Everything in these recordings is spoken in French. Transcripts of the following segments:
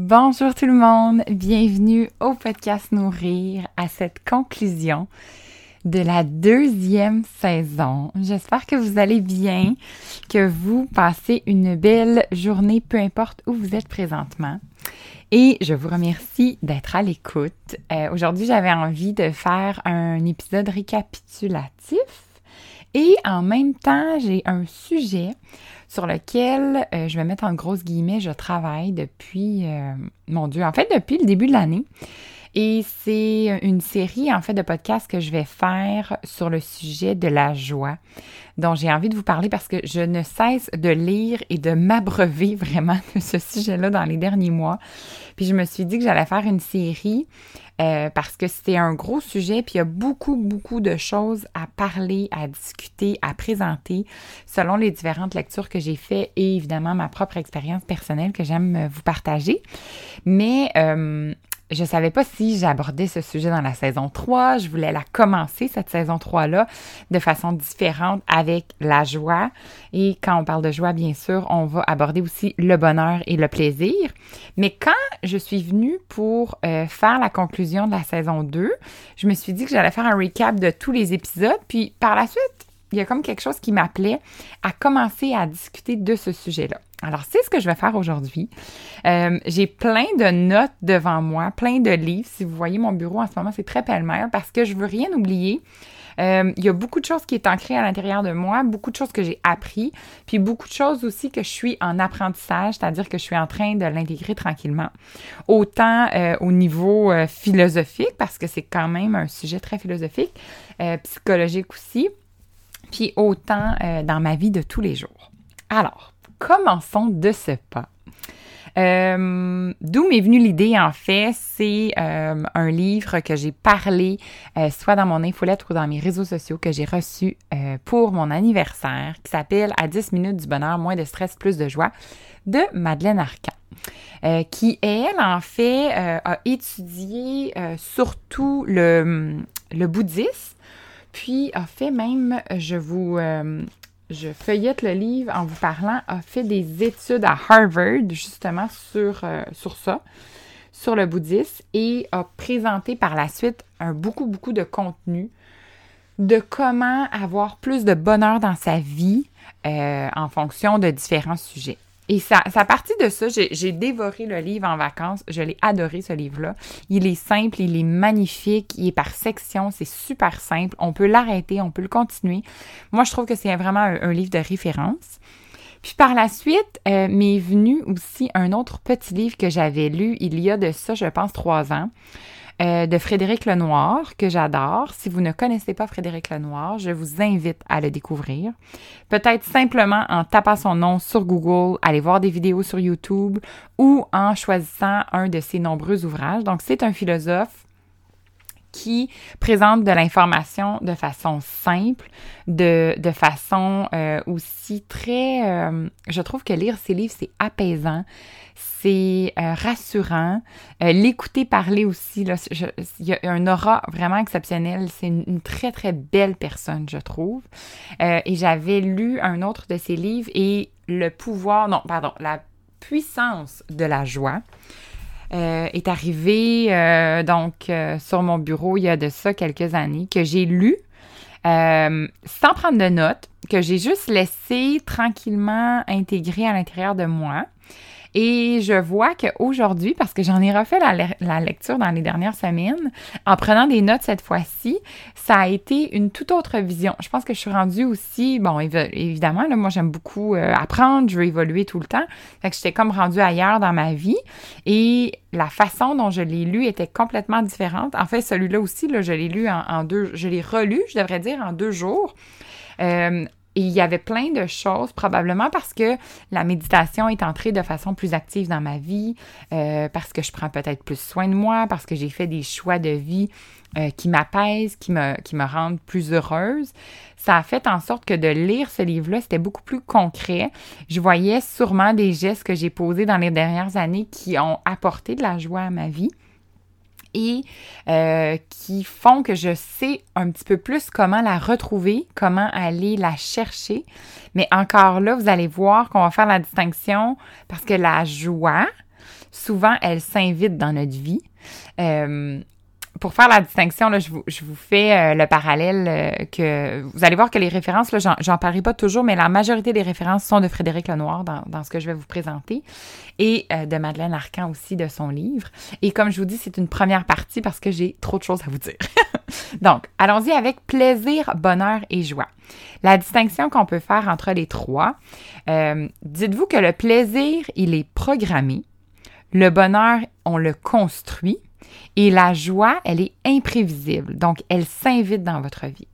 Bonjour tout le monde, bienvenue au podcast Nourrir à cette conclusion de la deuxième saison. J'espère que vous allez bien, que vous passez une belle journée, peu importe où vous êtes présentement. Et je vous remercie d'être à l'écoute. Euh, aujourd'hui, j'avais envie de faire un épisode récapitulatif et en même temps, j'ai un sujet sur lequel euh, je vais mettre en grosses guillemets, je travaille depuis, euh, mon Dieu, en fait depuis le début de l'année. Et c'est une série en fait de podcasts que je vais faire sur le sujet de la joie dont j'ai envie de vous parler parce que je ne cesse de lire et de m'abreuver vraiment de ce sujet-là dans les derniers mois. Puis je me suis dit que j'allais faire une série euh, parce que c'était un gros sujet, puis il y a beaucoup, beaucoup de choses à parler, à discuter, à présenter selon les différentes lectures que j'ai faites et évidemment ma propre expérience personnelle que j'aime vous partager. Mais euh, je savais pas si j'abordais ce sujet dans la saison 3. Je voulais la commencer, cette saison 3-là, de façon différente avec la joie. Et quand on parle de joie, bien sûr, on va aborder aussi le bonheur et le plaisir. Mais quand je suis venue pour euh, faire la conclusion de la saison 2, je me suis dit que j'allais faire un recap de tous les épisodes. Puis par la suite, il y a comme quelque chose qui m'appelait à commencer à discuter de ce sujet-là. Alors, c'est ce que je vais faire aujourd'hui. Euh, j'ai plein de notes devant moi, plein de livres. Si vous voyez mon bureau en ce moment, c'est très pêle-mêle parce que je veux rien oublier. Euh, il y a beaucoup de choses qui est ancrées à l'intérieur de moi, beaucoup de choses que j'ai appris, puis beaucoup de choses aussi que je suis en apprentissage, c'est-à-dire que je suis en train de l'intégrer tranquillement. Autant euh, au niveau philosophique, parce que c'est quand même un sujet très philosophique, psychologique aussi, puis autant dans ma vie de tous les jours. Alors, commençons de ce pas? Euh, d'où m'est venue l'idée, en fait, c'est euh, un livre que j'ai parlé, euh, soit dans mon infolette ou dans mes réseaux sociaux, que j'ai reçu pour mon anniversaire, qui s'appelle À 10 minutes du bonheur, moins de stress, plus de joie, de Madeleine Arcan. qui, elle, en fait, a étudié surtout le, le bouddhisme, puis a fait même, je vous, je feuillette le livre en vous parlant, a fait des études à Harvard justement sur, euh, sur ça, sur le bouddhisme, et a présenté par la suite un beaucoup, beaucoup de contenu de comment avoir plus de bonheur dans sa vie euh, en fonction de différents sujets. Et ça, ça partie de ça, j'ai dévoré le livre en vacances. Je l'ai adoré, ce livre-là. Il est simple, il est magnifique, il est par section, c'est super simple. On peut l'arrêter, on peut le continuer. Moi, je trouve que c'est vraiment un, livre de référence. Puis par la suite, euh, m'est venu aussi un autre petit livre que j'avais lu il y a de ça, je pense, trois ans. Euh, de Frédéric Lenoir, que j'adore. Si vous ne connaissez pas Frédéric Lenoir, je vous invite à le découvrir. Peut-être simplement en tapant son nom sur Google, aller voir des vidéos sur YouTube ou en choisissant un de ses nombreux ouvrages. Donc, c'est un philosophe qui présente de l'information de façon simple, de, de façon euh, aussi très... Euh, je trouve que lire ses livres, c'est apaisant, c'est euh, rassurant. L'écouter parler aussi, il y a un aura vraiment exceptionnel. C'est une, très, très belle personne, je trouve. et j'avais lu un autre de ses livres et le pouvoir, non, pardon, la puissance de la joie. Euh, est arrivé euh, donc euh, sur mon bureau il y a de ça quelques années, que j'ai lu sans prendre de notes, que j'ai juste laissé tranquillement intégrer à l'intérieur de moi. Et je vois qu'aujourd'hui, parce que j'en ai refait la, lecture dans les dernières semaines, en prenant des notes cette fois-ci, ça a été une toute autre vision. Je pense que je suis rendue aussi, bon, évidemment, là, moi j'aime beaucoup euh, apprendre, je veux évoluer tout le temps. Fait que j'étais comme rendue ailleurs dans ma vie. Et la façon dont je l'ai lu était complètement différente. En fait, celui-là aussi, là, je l'ai lu en, deux, je l'ai relu, je devrais dire, en deux jours. Euh, et il y avait plein de choses, probablement parce que la méditation est entrée de façon plus active dans ma vie, euh, parce que je prends peut-être plus soin de moi, parce que j'ai fait des choix de vie euh, qui m'apaisent, qui me, qui me rendent plus heureuse. Ça a fait en sorte que de lire ce livre-là, c'était beaucoup plus concret. Je voyais sûrement des gestes que j'ai posés dans les dernières années qui ont apporté de la joie à ma vie euh, qui font que je sais un petit peu plus comment la retrouver, comment aller la chercher. Mais encore là, vous allez voir qu'on va faire la distinction parce que la joie, souvent, elle s'invite dans notre vie. Euh, pour faire la distinction, là, je, vous, je vous fais euh, le parallèle euh, que vous allez voir que les références, là, j'en parie pas toujours, mais la majorité des références sont de Frédéric Lenoir dans, dans ce que je vais vous présenter et euh, de Madeleine Arcan aussi de son livre. Et comme je vous dis, c'est une première partie parce que j'ai trop de choses à vous dire. Donc, allons-y avec plaisir, bonheur et joie. La distinction qu'on peut faire entre les trois, dites-vous que le plaisir, il est programmé. Le bonheur, on le construit et la joie, elle est imprévisible, donc elle s'invite dans votre vie.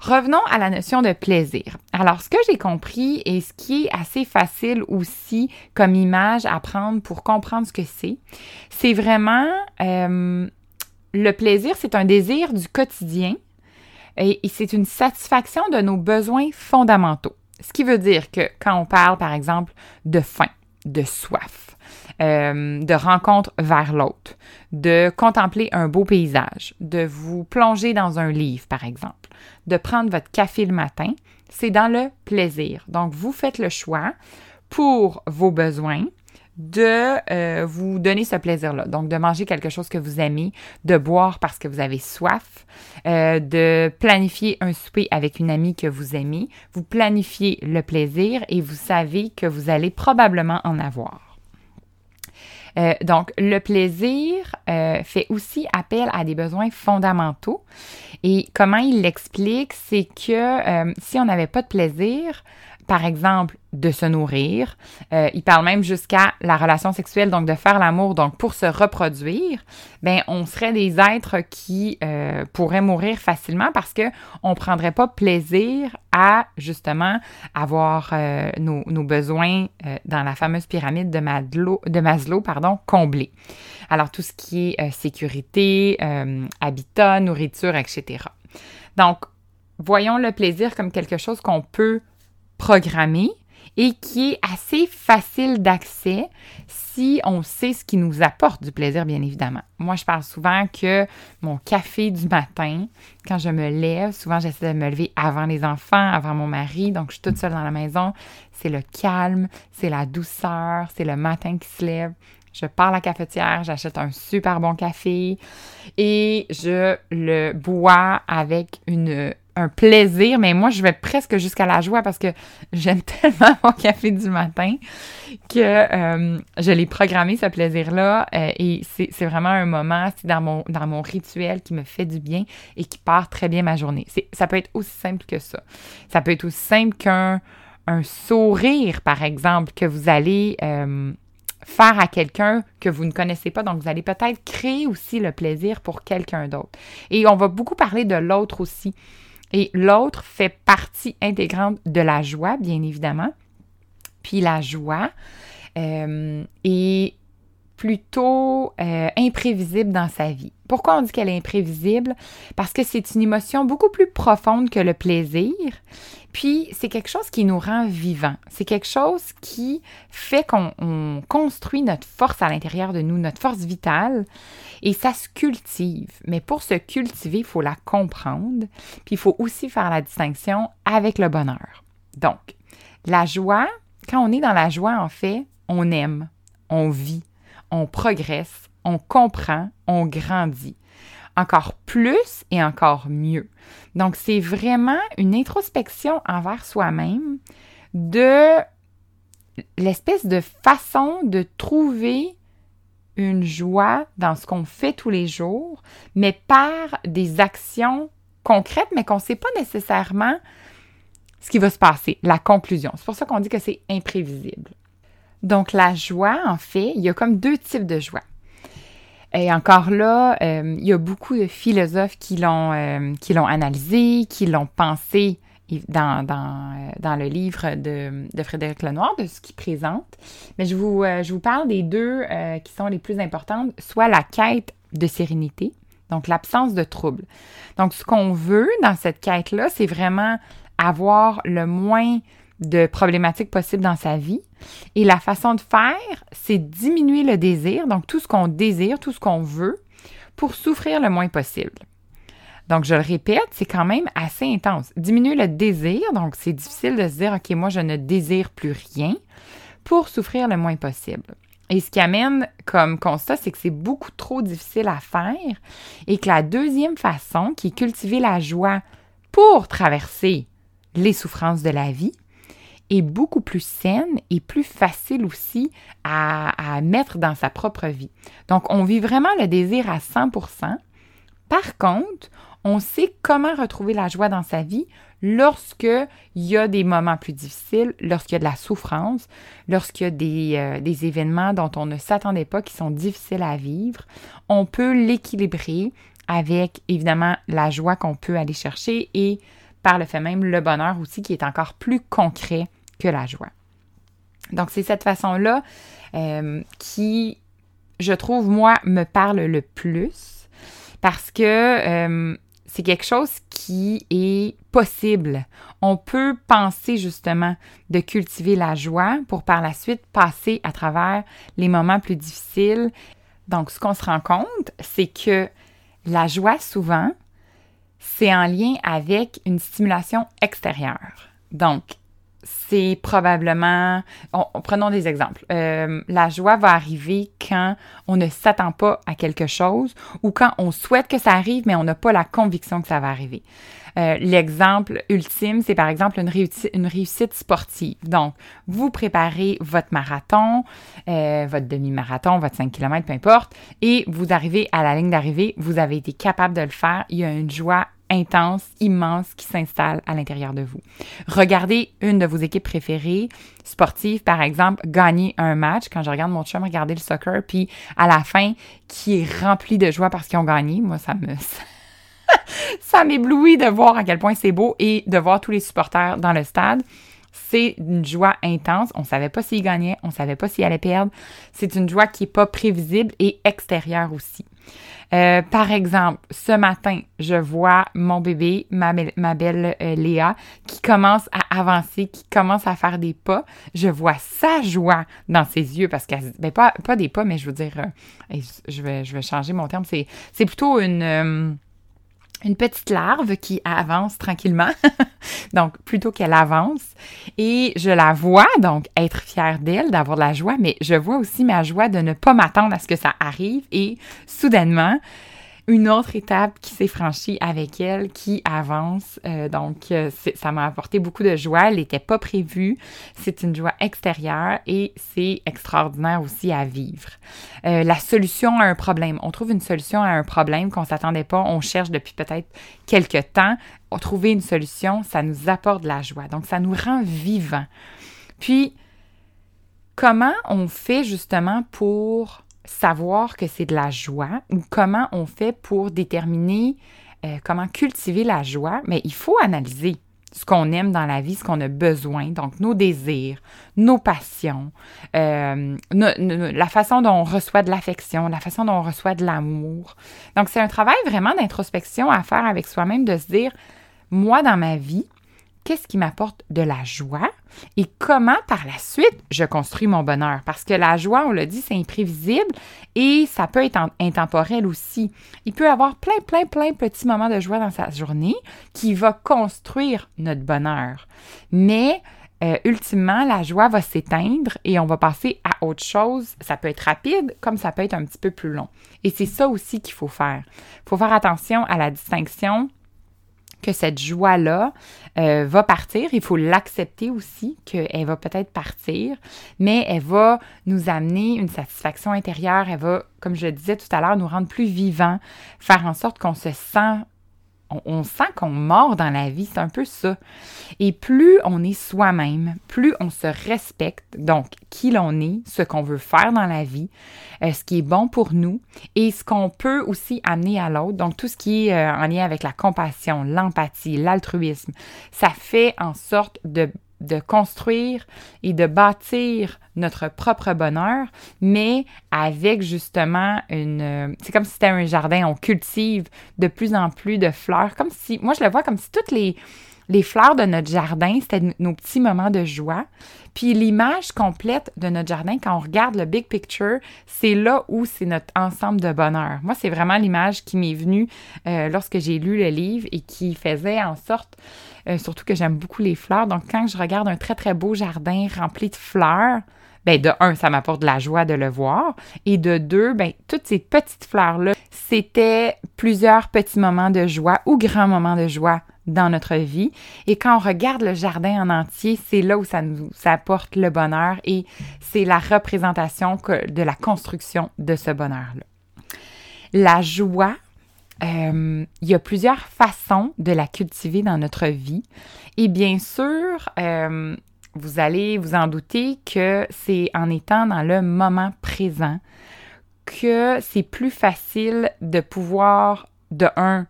Revenons à la notion de plaisir. Alors, ce que j'ai compris et ce qui est assez facile aussi comme image à prendre pour comprendre ce que c'est, c'est vraiment euh, le plaisir, c'est un désir du quotidien et c'est une satisfaction de nos besoins fondamentaux. Ce qui veut dire que quand on parle, par exemple, de faim, de soif, euh, de rencontre vers l'autre, de contempler un beau paysage, de vous plonger dans un livre, par exemple, de prendre votre café le matin, c'est dans le plaisir. Donc, vous faites le choix pour vos besoins de euh, vous donner ce plaisir-là. Donc, de manger quelque chose que vous aimez, de boire parce que vous avez soif, euh, de planifier un souper avec une amie que vous aimez. Vous planifiez le plaisir et vous savez que vous allez probablement en avoir. Euh, donc, le plaisir euh, fait aussi appel à des besoins fondamentaux. Et comment il l'explique, c'est que euh, si on n'avait pas de plaisir, par exemple, de se nourrir. Euh, il parle même jusqu'à la relation sexuelle, donc de faire l'amour, donc pour se reproduire. Ben, on serait des êtres qui euh, pourraient mourir facilement parce que on prendrait pas plaisir à justement avoir euh, nos, besoins dans la fameuse pyramide de Maslow, de Maslow pardon, comblés. Alors tout ce qui est sécurité, habitat, nourriture, etc. Donc voyons le plaisir comme quelque chose qu'on peut programmé et qui est assez facile d'accès si on sait ce qui nous apporte du plaisir, bien évidemment. Moi, je parle souvent que mon café du matin, quand je me lève, souvent j'essaie de me lever avant les enfants, avant mon mari, donc je suis toute seule dans la maison. C'est le calme, c'est la douceur, c'est le matin qui se lève. Je pars à la cafetière, j'achète un super bon café et je le bois avec une un plaisir, mais moi, je vais presque jusqu'à la joie parce que j'aime tellement mon café du matin que euh, je l'ai programmé, ce plaisir-là. Euh, et c'est vraiment un moment, c'est dans mon, rituel qui me fait du bien et qui part très bien ma journée. Ça peut être aussi simple que ça. Ça peut être aussi simple qu'un un sourire, par exemple, que vous allez... Euh, faire à quelqu'un que vous ne connaissez pas. Donc, vous allez peut-être créer aussi le plaisir pour quelqu'un d'autre. Et on va beaucoup parler de l'autre aussi. Et l'autre fait partie intégrante de la joie, bien évidemment. Puis la joie euh, est plutôt euh, imprévisible dans sa vie. Pourquoi on dit qu'elle est imprévisible? Parce que c'est une émotion beaucoup plus profonde que le plaisir. Puis c'est quelque chose qui nous rend vivants. C'est quelque chose qui fait qu'on construit notre force à l'intérieur de nous, notre force vitale. Et ça se cultive. Mais pour se cultiver, il faut la comprendre. Puis il faut aussi faire la distinction avec le bonheur. Donc, la joie, quand on est dans la joie, en fait, on aime, on vit, on progresse, on comprend, on grandit. Encore plus et encore mieux. Donc, c'est vraiment une introspection envers soi-même de l'espèce de façon de trouver une joie dans ce qu'on fait tous les jours, mais par des actions concrètes, mais qu'on ne sait pas nécessairement ce qui va se passer, la conclusion. C'est pour ça qu'on dit que c'est imprévisible. Donc la joie, en fait, il y a comme deux types de joie. Et encore là, euh, il y a beaucoup de philosophes qui l'ont euh, qui l'ont analysé, qui l'ont pensé euh, dans, le livre de, de, Frédéric Lenoir, de ce qu'il présente. Mais je vous, je vous parle des deux qui sont les plus importantes, soit la quête de sérénité, donc l'absence de trouble. Donc ce qu'on veut dans cette quête-là, c'est vraiment avoir le moins de problématiques possibles dans sa vie. Et la façon de faire, c'est diminuer le désir, donc tout ce qu'on désire, tout ce qu'on veut, pour souffrir le moins possible. Donc, je le répète, c'est quand même assez intense. Diminuer le désir, donc c'est difficile de se dire, OK, moi, je ne désire plus rien pour souffrir le moins possible. Et ce qui amène comme constat, c'est que c'est beaucoup trop difficile à faire et que la deuxième façon, qui est cultiver la joie pour traverser les souffrances de la vie, est beaucoup plus saine et plus facile aussi à, mettre dans sa propre vie. Donc, on vit vraiment le désir à 100% Par contre, on sait comment retrouver la joie dans sa vie lorsque il y a des moments plus difficiles, lorsqu'il y a de la souffrance, lorsqu'il y a des, euh, des événements dont on ne s'attendait pas, qui sont difficiles à vivre. On peut l'équilibrer avec, évidemment, la joie qu'on peut aller chercher et par le fait même le bonheur aussi qui est encore plus concret que la joie. Donc c'est cette façon-là euh, qui, je trouve, moi, me parle le plus parce que euh, c'est quelque chose qui est possible. On peut penser justement de cultiver la joie pour par la suite passer à travers les moments plus difficiles. Donc ce qu'on se rend compte, c'est que la joie souvent, c'est en lien avec une stimulation extérieure. Donc, c'est probablement, prenons des exemples. Euh, la joie va arriver quand on ne s'attend pas à quelque chose ou quand on souhaite que ça arrive, mais on n'a pas la conviction que ça va arriver. Euh, l'exemple ultime, c'est par exemple une, réussite, une réussite sportive. Donc, vous préparez votre marathon, euh, votre demi-marathon, votre 5 km, peu importe, et vous arrivez à la ligne d'arrivée, vous avez été capable de le faire, il y a une joie intense, immense qui s'installe à l'intérieur de vous. Regardez une de vos équipes préférées, sportives par exemple, gagner un match. Quand je regarde mon chum regarder le soccer, puis à la fin, qui est rempli de joie parce qu'ils ont gagné, moi ça me ça m'éblouit de voir à quel point c'est beau et de voir tous les supporters dans le stade. C'est une joie intense. On ne savait pas s'il gagnait, on ne savait pas s'il allait perdre. C'est une joie qui n'est pas prévisible et extérieure aussi. Euh, par exemple, ce matin, je vois mon bébé, ma, belle euh, Léa, qui commence à avancer, qui commence à faire des pas. Je vois sa joie dans ses yeux parce qu'elle, ben pas, pas des pas, mais je veux dire, euh, je, vais, je vais changer mon terme, c'est, c'est plutôt une une petite larve qui avance tranquillement, donc plutôt qu'elle avance. Et je la vois donc être fière d'elle, d'avoir de la joie, mais je vois aussi ma joie de ne pas m'attendre à ce que ça arrive et soudainement, une autre étape qui s'est franchie avec elle, qui avance. Euh, donc, euh, ça m'a apporté beaucoup de joie. Elle n'était pas prévue. C'est une joie extérieure et c'est extraordinaire aussi à vivre. Euh, la solution à un problème. On trouve une solution à un problème qu'on ne s'attendait pas. On cherche depuis peut-être quelques temps. Trouver une solution, ça nous apporte de la joie. Donc, ça nous rend vivants. Puis, comment on fait justement pour savoir que c'est de la joie ou comment on fait pour déterminer euh, comment cultiver la joie, mais il faut analyser ce qu'on aime dans la vie, ce qu'on a besoin, donc nos désirs, nos passions, euh, la façon dont on reçoit de l'affection, la façon dont on reçoit de l'amour. Donc c'est un travail vraiment d'introspection à faire avec soi-même, de se dire, moi dans ma vie, qu'est-ce qui m'apporte de la joie? Et comment par la suite je construis mon bonheur? Parce que la joie, on l'a dit, c'est imprévisible et ça peut être intemporel aussi. Il peut y avoir plein, plein, plein petits moments de joie dans sa journée qui va construire notre bonheur. Mais euh, ultimement, la joie va s'éteindre et on va passer à autre chose. Ça peut être rapide comme ça peut être un petit peu plus long. Et c'est ça aussi qu'il faut faire. Il faut faire attention à la distinction que cette joie-là euh, va partir. Il faut l'accepter aussi qu'elle va peut-être partir, mais elle va nous amener une satisfaction intérieure. Elle va, comme je le disais tout à l'heure, nous rendre plus vivants, faire en sorte qu'on se sent on, sent qu'on mord dans la vie, c'est un peu ça. Et plus on est soi-même, plus on se respecte, donc qui l'on est, ce qu'on veut faire dans la vie, euh, ce qui est bon pour nous et ce qu'on peut aussi amener à l'autre, donc tout ce qui est euh, en lien avec la compassion, l'empathie, l'altruisme, ça fait en sorte de de construire et de bâtir notre propre bonheur, mais avec justement une... C'est comme si c'était un jardin, on cultive de plus en plus de fleurs, comme si... Moi, je le vois comme si toutes les, les fleurs de notre jardin, c'était nos petits moments de joie. Puis l'image complète de notre jardin, quand on regarde le big picture, c'est là où c'est notre ensemble de bonheur. Moi, c'est vraiment l'image qui m'est venue euh, lorsque j'ai lu le livre et qui faisait en sorte, euh, surtout que j'aime beaucoup les fleurs. Donc, quand je regarde un très, très beau jardin rempli de fleurs, ben de un, ça m'apporte de la joie de le voir. Et de deux, ben toutes ces petites fleurs-là, c'était plusieurs petits moments de joie ou grands moments de joie dans notre vie. Et quand on regarde le jardin en entier, c'est là où ça nous apporte le bonheur et c'est la représentation de la construction de ce bonheur-là. La joie, euh, il y a plusieurs façons de la cultiver dans notre vie. Et bien sûr, euh, vous allez vous en douter que c'est en étant dans le moment présent que c'est plus facile de pouvoir, de un,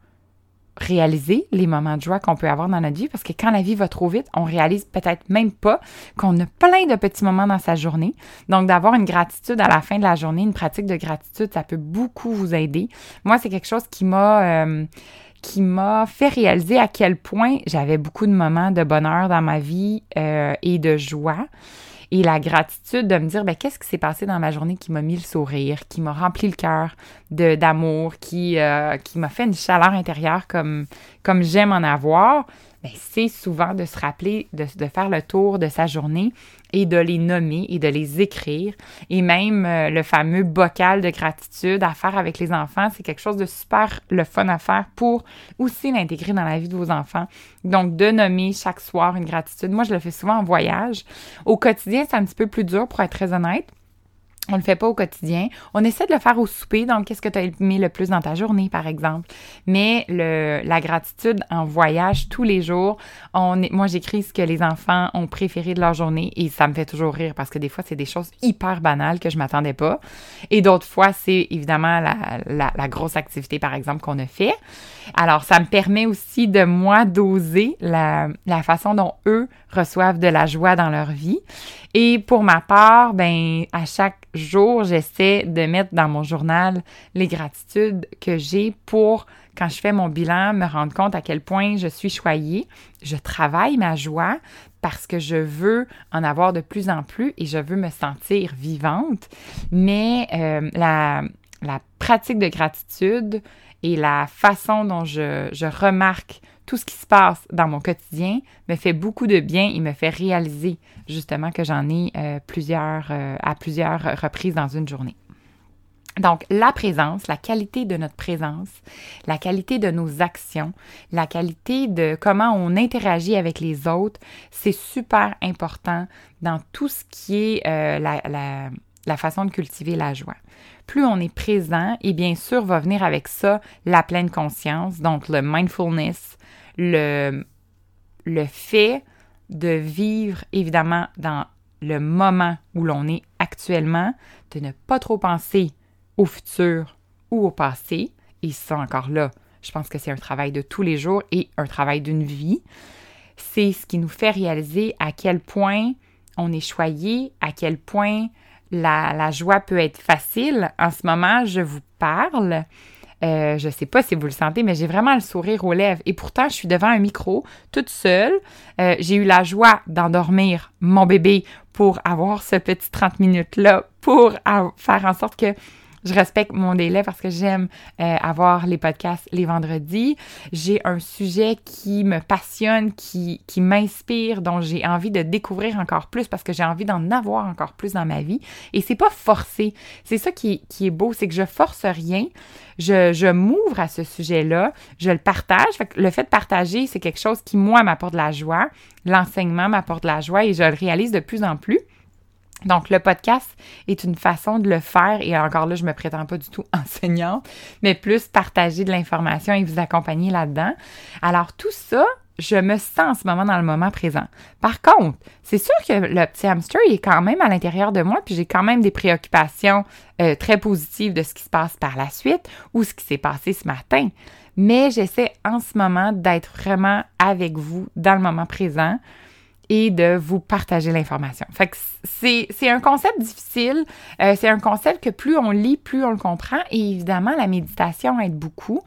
réaliser les moments de joie qu'on peut avoir dans notre vie parce que quand la vie va trop vite, on réalise peut-être même pas qu'on a plein de petits moments dans sa journée. Donc d'avoir une gratitude à la fin de la journée, une pratique de gratitude, ça peut beaucoup vous aider. Moi, c'est quelque chose qui m'a euh, qui m'a fait réaliser à quel point j'avais beaucoup de moments de bonheur dans ma vie euh, et de joie et la gratitude de me dire, ben, qu'est-ce qui s'est passé dans ma journée qui m'a mis le sourire, qui m'a rempli le cœur d'amour, qui, euh, qui m'a fait une chaleur intérieure comme, comme j'aime en avoir? Ben, c'est souvent de se rappeler, de, faire le tour de sa journée et de les nommer et de les écrire. Et même euh, le fameux bocal de gratitude à faire avec les enfants, c'est quelque chose de super le fun à faire pour aussi l'intégrer dans la vie de vos enfants. Donc, de nommer chaque soir une gratitude. Moi, je le fais souvent en voyage. Au quotidien, c'est un petit peu plus dur pour être très honnête. On le fait pas au quotidien. On essaie de le faire au souper. Donc, qu'est-ce que tu as aimé le plus dans ta journée, par exemple? Mais le, la gratitude en voyage tous les jours, on moi, j'écris ce que les enfants ont préféré de leur journée et ça me fait toujours rire parce que des fois, c'est des choses hyper banales que je m'attendais pas. Et d'autres fois, c'est évidemment la, la, la, grosse activité, par exemple, qu'on a fait. Alors, ça me permet aussi de, moi, doser la, la façon dont eux reçoivent de la joie dans leur vie. Et pour ma part, ben, à chaque jour, j'essaie de mettre dans mon journal les gratitudes que j'ai pour, quand je fais mon bilan, me rendre compte à quel point je suis choyée. Je travaille ma joie parce que je veux en avoir de plus en plus et je veux me sentir vivante. Mais euh, la, pratique de gratitude et la façon dont je remarque tout ce qui se passe dans mon quotidien me fait beaucoup de bien et me fait réaliser justement que j'en ai euh, plusieurs, euh, à plusieurs reprises dans une journée. Donc, la présence, la qualité de notre présence, la qualité de nos actions, la qualité de comment on interagit avec les autres, c'est super important dans tout ce qui est euh, la, la, la façon de cultiver la joie. Plus on est présent, et bien sûr va venir avec ça la pleine conscience, donc le mindfulness, le, le fait de vivre évidemment dans le moment où l'on est actuellement, de ne pas trop penser au futur ou au passé. Et ça encore là, je pense que c'est un travail de tous les jours et un travail d'une vie. C'est ce qui nous fait réaliser à quel point on est choyé, à quel point la, la joie peut être facile. En ce moment, je vous parle euh, je sais pas si vous le sentez, mais j'ai vraiment le sourire aux lèvres. Et pourtant, je suis devant un micro, toute seule. Euh, j'ai eu la joie d'endormir mon bébé pour avoir ce petit 30 minutes-là, pour faire en sorte que Je respecte mon délai parce que j'aime euh, avoir les podcasts les vendredis. J'ai un sujet qui me passionne, qui, qui m'inspire, dont j'ai envie de découvrir encore plus parce que j'ai envie d'en avoir encore plus dans ma vie. Et c'est pas forcé. C'est ça qui, qui est beau, c'est que je force rien. Je, je m'ouvre à ce sujet-là, je le partage. le fait de partager, c'est quelque chose qui, moi, m'apporte de la joie. L'enseignement m'apporte de la joie et je le réalise de plus en plus. Donc, le podcast est une façon de le faire et encore là, je me prétends pas du tout enseignante, mais plus partager de l'information et vous accompagner là-dedans. Alors, tout ça, je me sens en ce moment dans le moment présent. Par contre, c'est sûr que le petit hamster est quand même à l'intérieur de moi, puis j'ai quand même des préoccupations euh, très positives de ce qui se passe par la suite ou ce qui s'est passé ce matin. Mais j'essaie en ce moment d'être vraiment avec vous dans le moment présent et de vous partager l'information. C'est un concept difficile, euh, c'est un concept que plus on lit, plus on le comprend et évidemment la méditation aide beaucoup.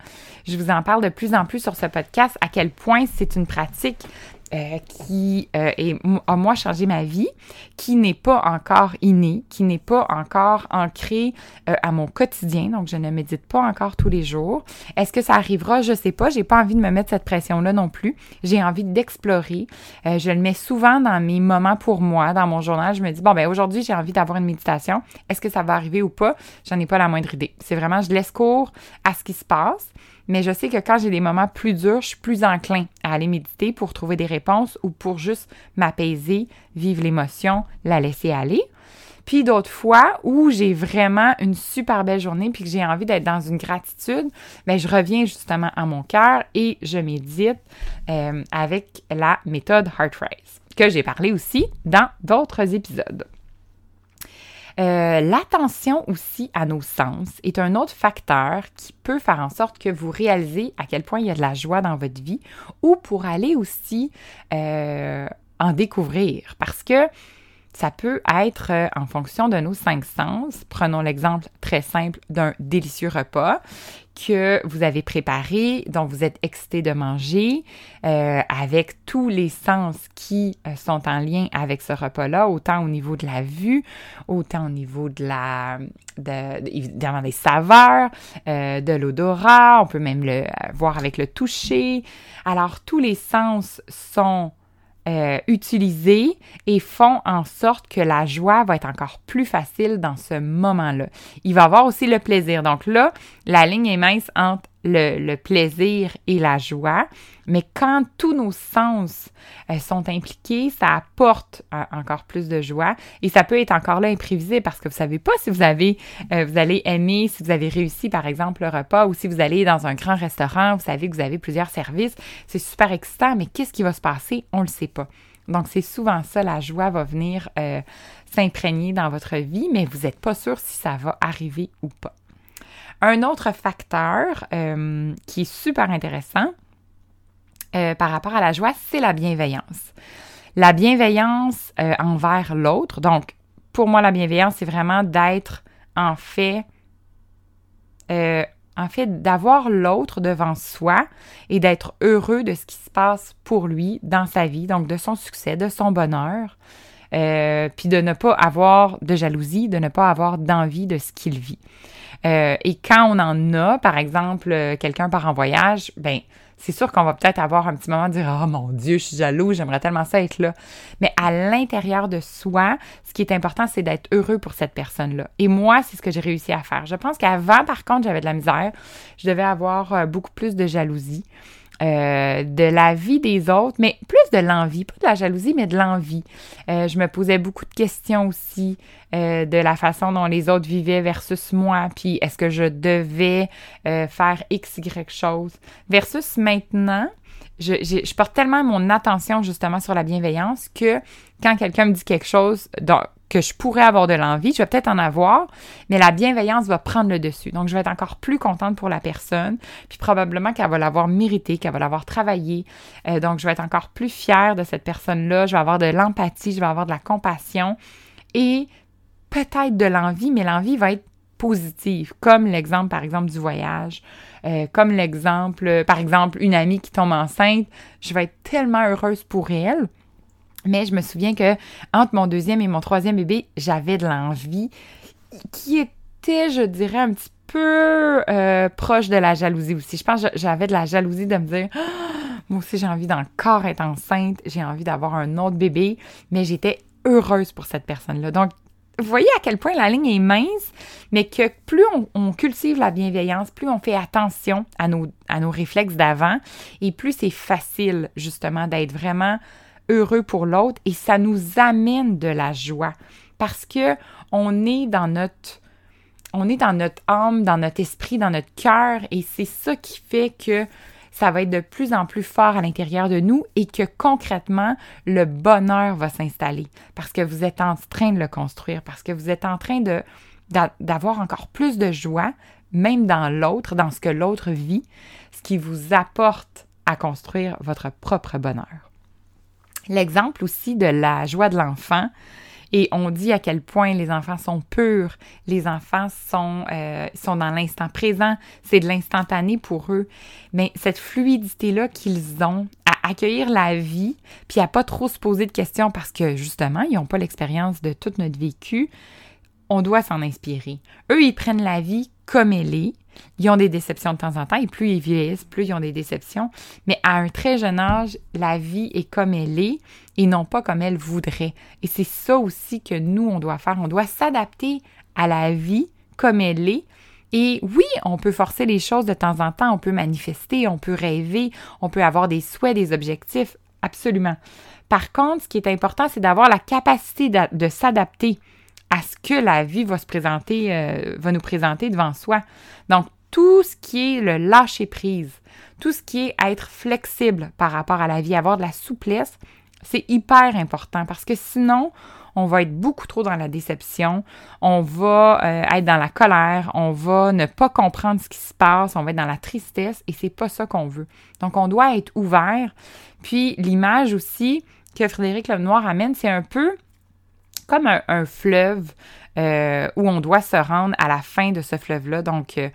Je vous en parle de plus en plus sur ce podcast à quel point c'est une pratique euh, qui euh, a moi changé ma vie, qui n'est pas encore inné, qui n'est pas encore ancré euh, à mon quotidien, donc je ne médite pas encore tous les jours. Est-ce que ça arrivera? Je sais pas. J'ai pas envie de me mettre cette pression-là non plus. J'ai envie d'explorer. je le mets souvent dans mes moments pour moi, dans mon journal. Je me dis bon ben aujourd'hui j'ai envie d'avoir une méditation. Est-ce que ça va arriver ou pas? J'en ai pas la moindre idée. C'est vraiment je laisse cours à ce qui se passe mais je sais que quand j'ai des moments plus durs, je suis plus enclin à aller méditer pour trouver des réponses ou pour juste m'apaiser, vivre l'émotion, la laisser aller. Puis d'autres fois où j'ai vraiment une super belle journée puis que j'ai envie d'être dans une gratitude, ben, je reviens justement à mon cœur et je médite euh, avec la méthode Heart Race que j'ai parlé aussi dans d'autres épisodes. Euh, l'attention aussi à nos sens est un autre facteur qui peut faire en sorte que vous réalisez à quel point il y a de la joie dans votre vie ou pour aller aussi euh, en découvrir. Parce que ça peut être euh, en fonction de nos cinq sens. Prenons l'exemple très simple d'un délicieux repas que vous avez préparé, dont vous êtes excité de manger, euh, avec tous les sens qui euh, sont en lien avec ce repas-là, autant au niveau de la vue, autant au niveau de la, de, évidemment des saveurs, de l'odorat, on peut même le voir avec le toucher. Alors tous les sens sont euh, utiliser et font en sorte que la joie va être encore plus facile dans ce moment-là. Il va avoir aussi le plaisir. Donc là, la ligne est mince entre le, plaisir et la joie, mais quand tous nos sens euh, sont impliqués, ça apporte euh, encore plus de joie et ça peut être encore là imprévisible parce que vous savez pas si vous avez, euh, vous allez aimer, si vous avez réussi par exemple le repas ou si vous allez dans un grand restaurant, vous savez que vous avez plusieurs services, c'est super excitant, mais qu'est-ce qui va se passer, on le sait pas. Donc c'est souvent ça, la joie va venir s'imprégner dans votre vie, mais vous n'êtes pas sûr si ça va arriver ou pas. Un autre facteur euh, qui est super intéressant euh, par rapport à la joie, c'est la bienveillance. La bienveillance euh, envers l'autre. Donc, pour moi, la bienveillance, c'est vraiment d'être en fait, en fait, d'avoir l'autre devant soi et d'être heureux de ce qui se passe pour lui dans sa vie, donc de son succès, de son bonheur. puis de ne pas avoir de jalousie, de ne pas avoir d'envie de ce qu'il vit. Euh, et quand on en a, par exemple, euh, quelqu'un part en voyage, ben c'est sûr qu'on va peut-être avoir un petit moment de dire Oh mon Dieu, je suis jaloux, j'aimerais tellement ça être là. Mais à l'intérieur de soi, ce qui est important, c'est d'être heureux pour cette personne-là. Et moi, c'est ce que j'ai réussi à faire. Je pense qu'avant, par contre, j'avais de la misère. Je devais avoir euh, beaucoup plus de jalousie. Euh, de la vie des autres, mais plus de l'envie, pas de la jalousie, mais de l'envie. Euh, je me posais beaucoup de questions aussi euh, de la façon dont les autres vivaient versus moi, puis est-ce que je devais faire X, Y chose, versus maintenant, je, je, porte tellement mon attention justement sur la bienveillance que quand quelqu'un me dit quelque chose que je pourrais avoir de l'envie, je vais peut-être en avoir, mais la bienveillance va prendre le dessus. Donc, je vais être encore plus contente pour la personne, puis probablement qu'elle va l'avoir mérité, qu'elle va l'avoir travaillé. Euh, donc, je vais être encore plus fière de cette personne-là, je vais avoir de l'empathie, je vais avoir de la compassion et peut-être de l'envie, mais l'envie va être positive, comme l'exemple, par exemple, du voyage, euh, comme l'exemple, par exemple, une amie qui tombe enceinte, je vais être tellement heureuse pour elle mais je me souviens que entre mon deuxième et mon troisième bébé, j'avais de l'envie qui était, je dirais, un petit peu euh, proche de la jalousie aussi. Je pense que j'avais de la jalousie de me dire, Ah, moi aussi j'ai envie d'encore être enceinte, j'ai envie d'avoir un autre bébé, mais j'étais heureuse pour cette personne-là. Donc, vous voyez à quel point la ligne est mince, mais que plus on, cultive la bienveillance, plus on fait attention à nos réflexes d'avant, et plus c'est facile justement d'être vraiment heureux pour l'autre, et ça nous amène de la joie parce que on est dans notre on est dans notre âme, dans notre esprit, dans notre cœur, et c'est ça qui fait que ça va être de plus en plus fort à l'intérieur de nous et que concrètement, le bonheur va s'installer parce que vous êtes en train de le construire, parce que vous êtes en train de d'avoir encore plus de joie, même dans l'autre, dans ce que l'autre vit, ce qui vous apporte à construire votre propre bonheur. L'exemple aussi de la joie de l'enfant, et on dit à quel point les enfants sont purs, les enfants sont, euh, sont dans l'instant présent, c'est de l'instantané pour eux. Mais cette fluidité-là qu'ils ont à accueillir la vie, puis à pas trop se poser de questions parce que justement, ils n'ont pas l'expérience de toute notre vécu, on doit s'en inspirer. Eux, ils prennent la vie comme elle est. Ils ont des déceptions de temps en temps, et plus ils vieillissent, plus ils ont des déceptions. Mais à un très jeune âge, la vie est comme elle est et non pas comme elle voudrait. Et c'est ça aussi que nous, on doit faire. On doit s'adapter à la vie comme elle est. Et oui, on peut forcer les choses de temps en temps, on peut manifester, on peut rêver, on peut avoir des souhaits, des objectifs, absolument. Par contre, ce qui est important, c'est d'avoir la capacité de s'adapter à ce que la vie va se présenter, euh, va nous présenter devant soi. Donc, tout ce qui est le lâcher prise, tout ce qui est être flexible par rapport à la vie, avoir de la souplesse, c'est hyper important parce que sinon, on va être beaucoup trop dans la déception, on va euh, être dans la colère, on va ne pas comprendre ce qui se passe, on va être dans la tristesse et c'est pas ça qu'on veut. Donc, on doit être ouvert. Puis, l'image aussi que Frédéric Lenoir amène, c'est un peu comme un, fleuve euh, où on doit se rendre à la fin de ce fleuve-là. Donc, euh,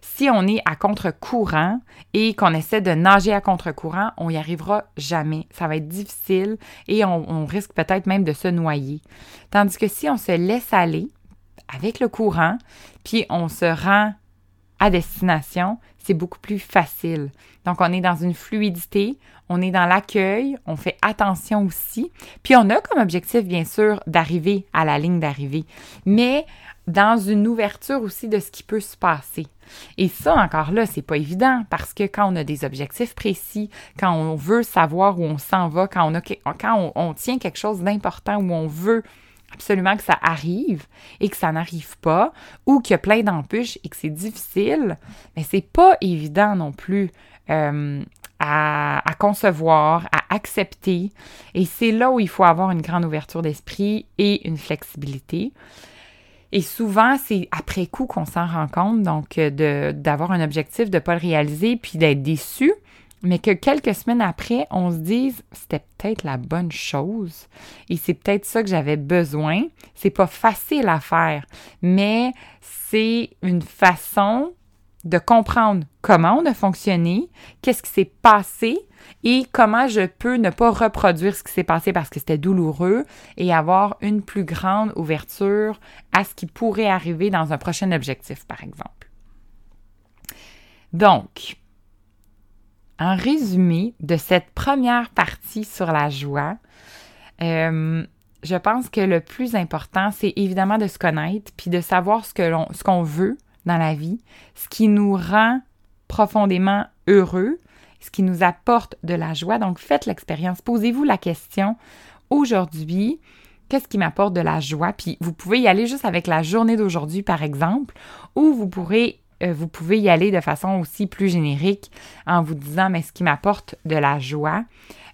si on est à contre-courant et qu'on essaie de nager à contre-courant, on n'y arrivera jamais. Ça va être difficile et on, on risque peut-être même de se noyer. Tandis que si on se laisse aller avec le courant, puis on se rend à destination, c'est beaucoup plus facile. Donc, on est dans une fluidité, on est dans l'accueil, on fait attention aussi. Puis, on a comme objectif, bien sûr, d'arriver à la ligne d'arrivée, mais dans une ouverture aussi de ce qui peut se passer. Et ça, encore là, c'est pas évident parce que quand on a des objectifs précis, quand on veut savoir où on s'en va, quand on, a, quand on tient quelque chose d'important, où on veut absolument que ça arrive et que ça n'arrive pas, ou qu'il y a plein d'embûches et que c'est difficile, mais c'est pas évident non plus euh, à, concevoir, à accepter. Et c'est là où il faut avoir une grande ouverture d'esprit et une flexibilité. Et souvent, c'est après coup qu'on s'en rend compte, donc d'avoir un objectif, de ne pas le réaliser, puis d'être déçu mais que quelques semaines après, on se dise c'était peut-être la bonne chose et c'est peut-être ça que j'avais besoin. C'est pas facile à faire, mais c'est une façon de comprendre comment on a fonctionné, qu'est-ce qui s'est passé et comment je peux ne pas reproduire ce qui s'est passé parce que c'était douloureux et avoir une plus grande ouverture à ce qui pourrait arriver dans un prochain objectif, par exemple. Donc, en résumé de cette première partie sur la joie, euh, je pense que le plus important, c'est évidemment de se connaître, puis de savoir ce ce qu'on veut dans la vie, ce qui nous rend profondément heureux, ce qui nous apporte de la joie. Donc, faites l'expérience. Posez-vous la question aujourd'hui, qu'est-ce qui m'apporte de la joie? Puis vous pouvez y aller juste avec la journée d'aujourd'hui, par exemple, ou vous pourrez euh, vous pouvez y aller de façon aussi plus générique en vous disant, mais ce qui m'apporte de la joie,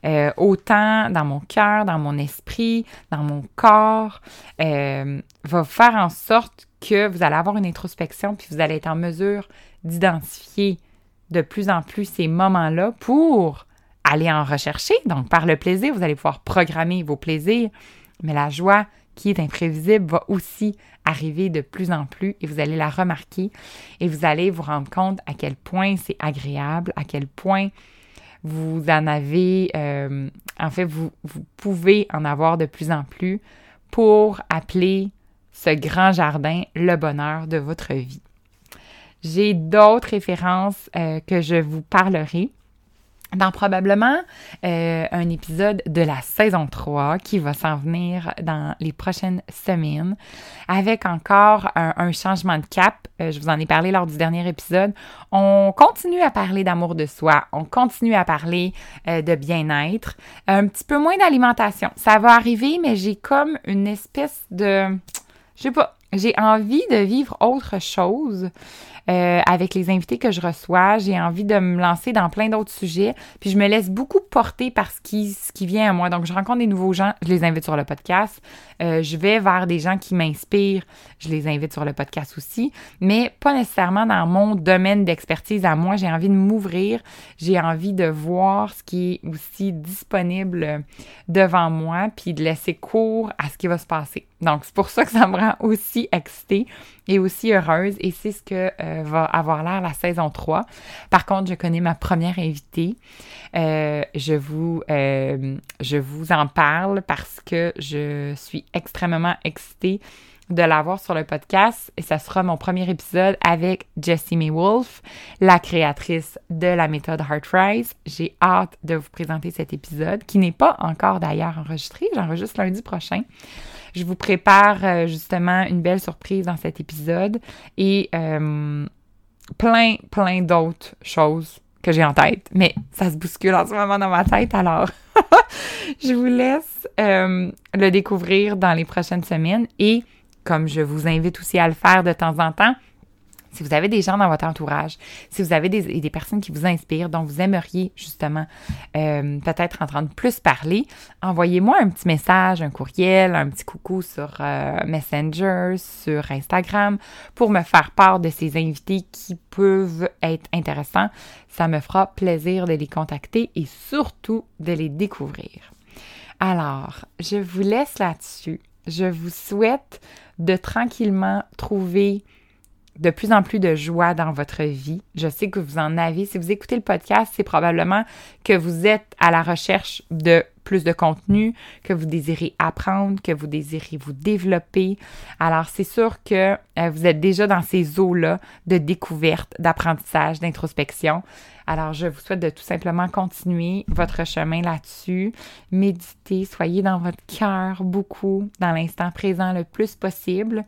euh, autant dans mon cœur, dans mon esprit, dans mon corps, euh, va faire en sorte que vous allez avoir une introspection, puis vous allez être en mesure d'identifier de plus en plus ces moments-là pour aller en rechercher. Donc, par le plaisir, vous allez pouvoir programmer vos plaisirs, mais la joie, qui est imprévisible va aussi arriver de plus en plus et vous allez la remarquer et vous allez vous rendre compte à quel point c'est agréable, à quel point vous en avez, euh, en fait, vous, vous pouvez en avoir de plus en plus pour appeler ce grand jardin, le bonheur de votre vie. J'ai d'autres références euh, que je vous parlerai dans probablement euh, un épisode de la saison 3 qui va s'en venir dans les prochaines semaines avec encore un, changement de cap. Euh, je vous en ai parlé lors du dernier épisode. On continue à parler d'amour de soi, on continue à parler euh, de bien-être, un petit peu moins d'alimentation. Ça va arriver, mais j'ai comme une espèce de... Je sais pas, j'ai envie de vivre autre chose. Euh, avec les invités que je reçois. J'ai envie de me lancer dans plein d'autres sujets. Puis je me laisse beaucoup porter par ce qui, vient à moi. Donc, je rencontre des nouveaux gens, je les invite sur le podcast. Euh, je vais vers des gens qui m'inspirent, je les invite sur le podcast aussi. Mais pas nécessairement dans mon domaine d'expertise à moi. J'ai envie de m'ouvrir. J'ai envie de voir ce qui est aussi disponible devant moi, puis de laisser cours à ce qui va se passer. Donc, c'est pour ça que ça me rend aussi excitée et aussi heureuse. Et c'est ce que euh, va avoir l'air la saison 3. Par contre, je connais ma première invitée. Euh, je, vous, euh, je vous en parle parce que je suis extrêmement excitée de l'avoir sur le podcast et ça sera mon premier épisode avec Jessie May Wolf, la créatrice de la méthode Heart Rise. J'ai hâte de vous présenter cet épisode qui n'est pas encore d'ailleurs enregistré, j'enregistre lundi prochain. Je vous prépare euh, justement une belle surprise dans cet épisode et euh, plein, plein d'autres choses que j'ai en tête. Mais ça se bouscule en ce moment dans ma tête, alors je vous laisse euh, le découvrir dans les prochaines semaines et comme je vous invite aussi à le faire de temps en temps, si vous avez des gens dans votre entourage, si vous avez des, personnes qui vous inspirent, dont vous aimeriez justement euh, peut-être entendre plus parler, envoyez-moi un petit message, un courriel, un petit coucou sur euh, Messenger, sur Instagram, pour me faire part de ces invités qui peuvent être intéressants. Ça me fera plaisir de les contacter et surtout de les découvrir. Alors, je vous laisse là-dessus. Je vous souhaite de tranquillement trouver de plus en plus de joie dans votre vie. Je sais que vous en avez. Si vous écoutez le podcast, c'est probablement que vous êtes à la recherche de plus de contenu, que vous désirez apprendre, que vous désirez vous développer. Alors, c'est sûr que euh, vous êtes déjà dans ces eaux-là de découverte, d'apprentissage, d'introspection. Alors, je vous souhaite de tout simplement continuer votre chemin là-dessus. Méditez, soyez dans votre cœur beaucoup, dans l'instant présent le plus possible.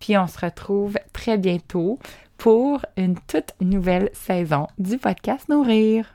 Puis, on se retrouve très bientôt pour une toute nouvelle saison du podcast Nourrir.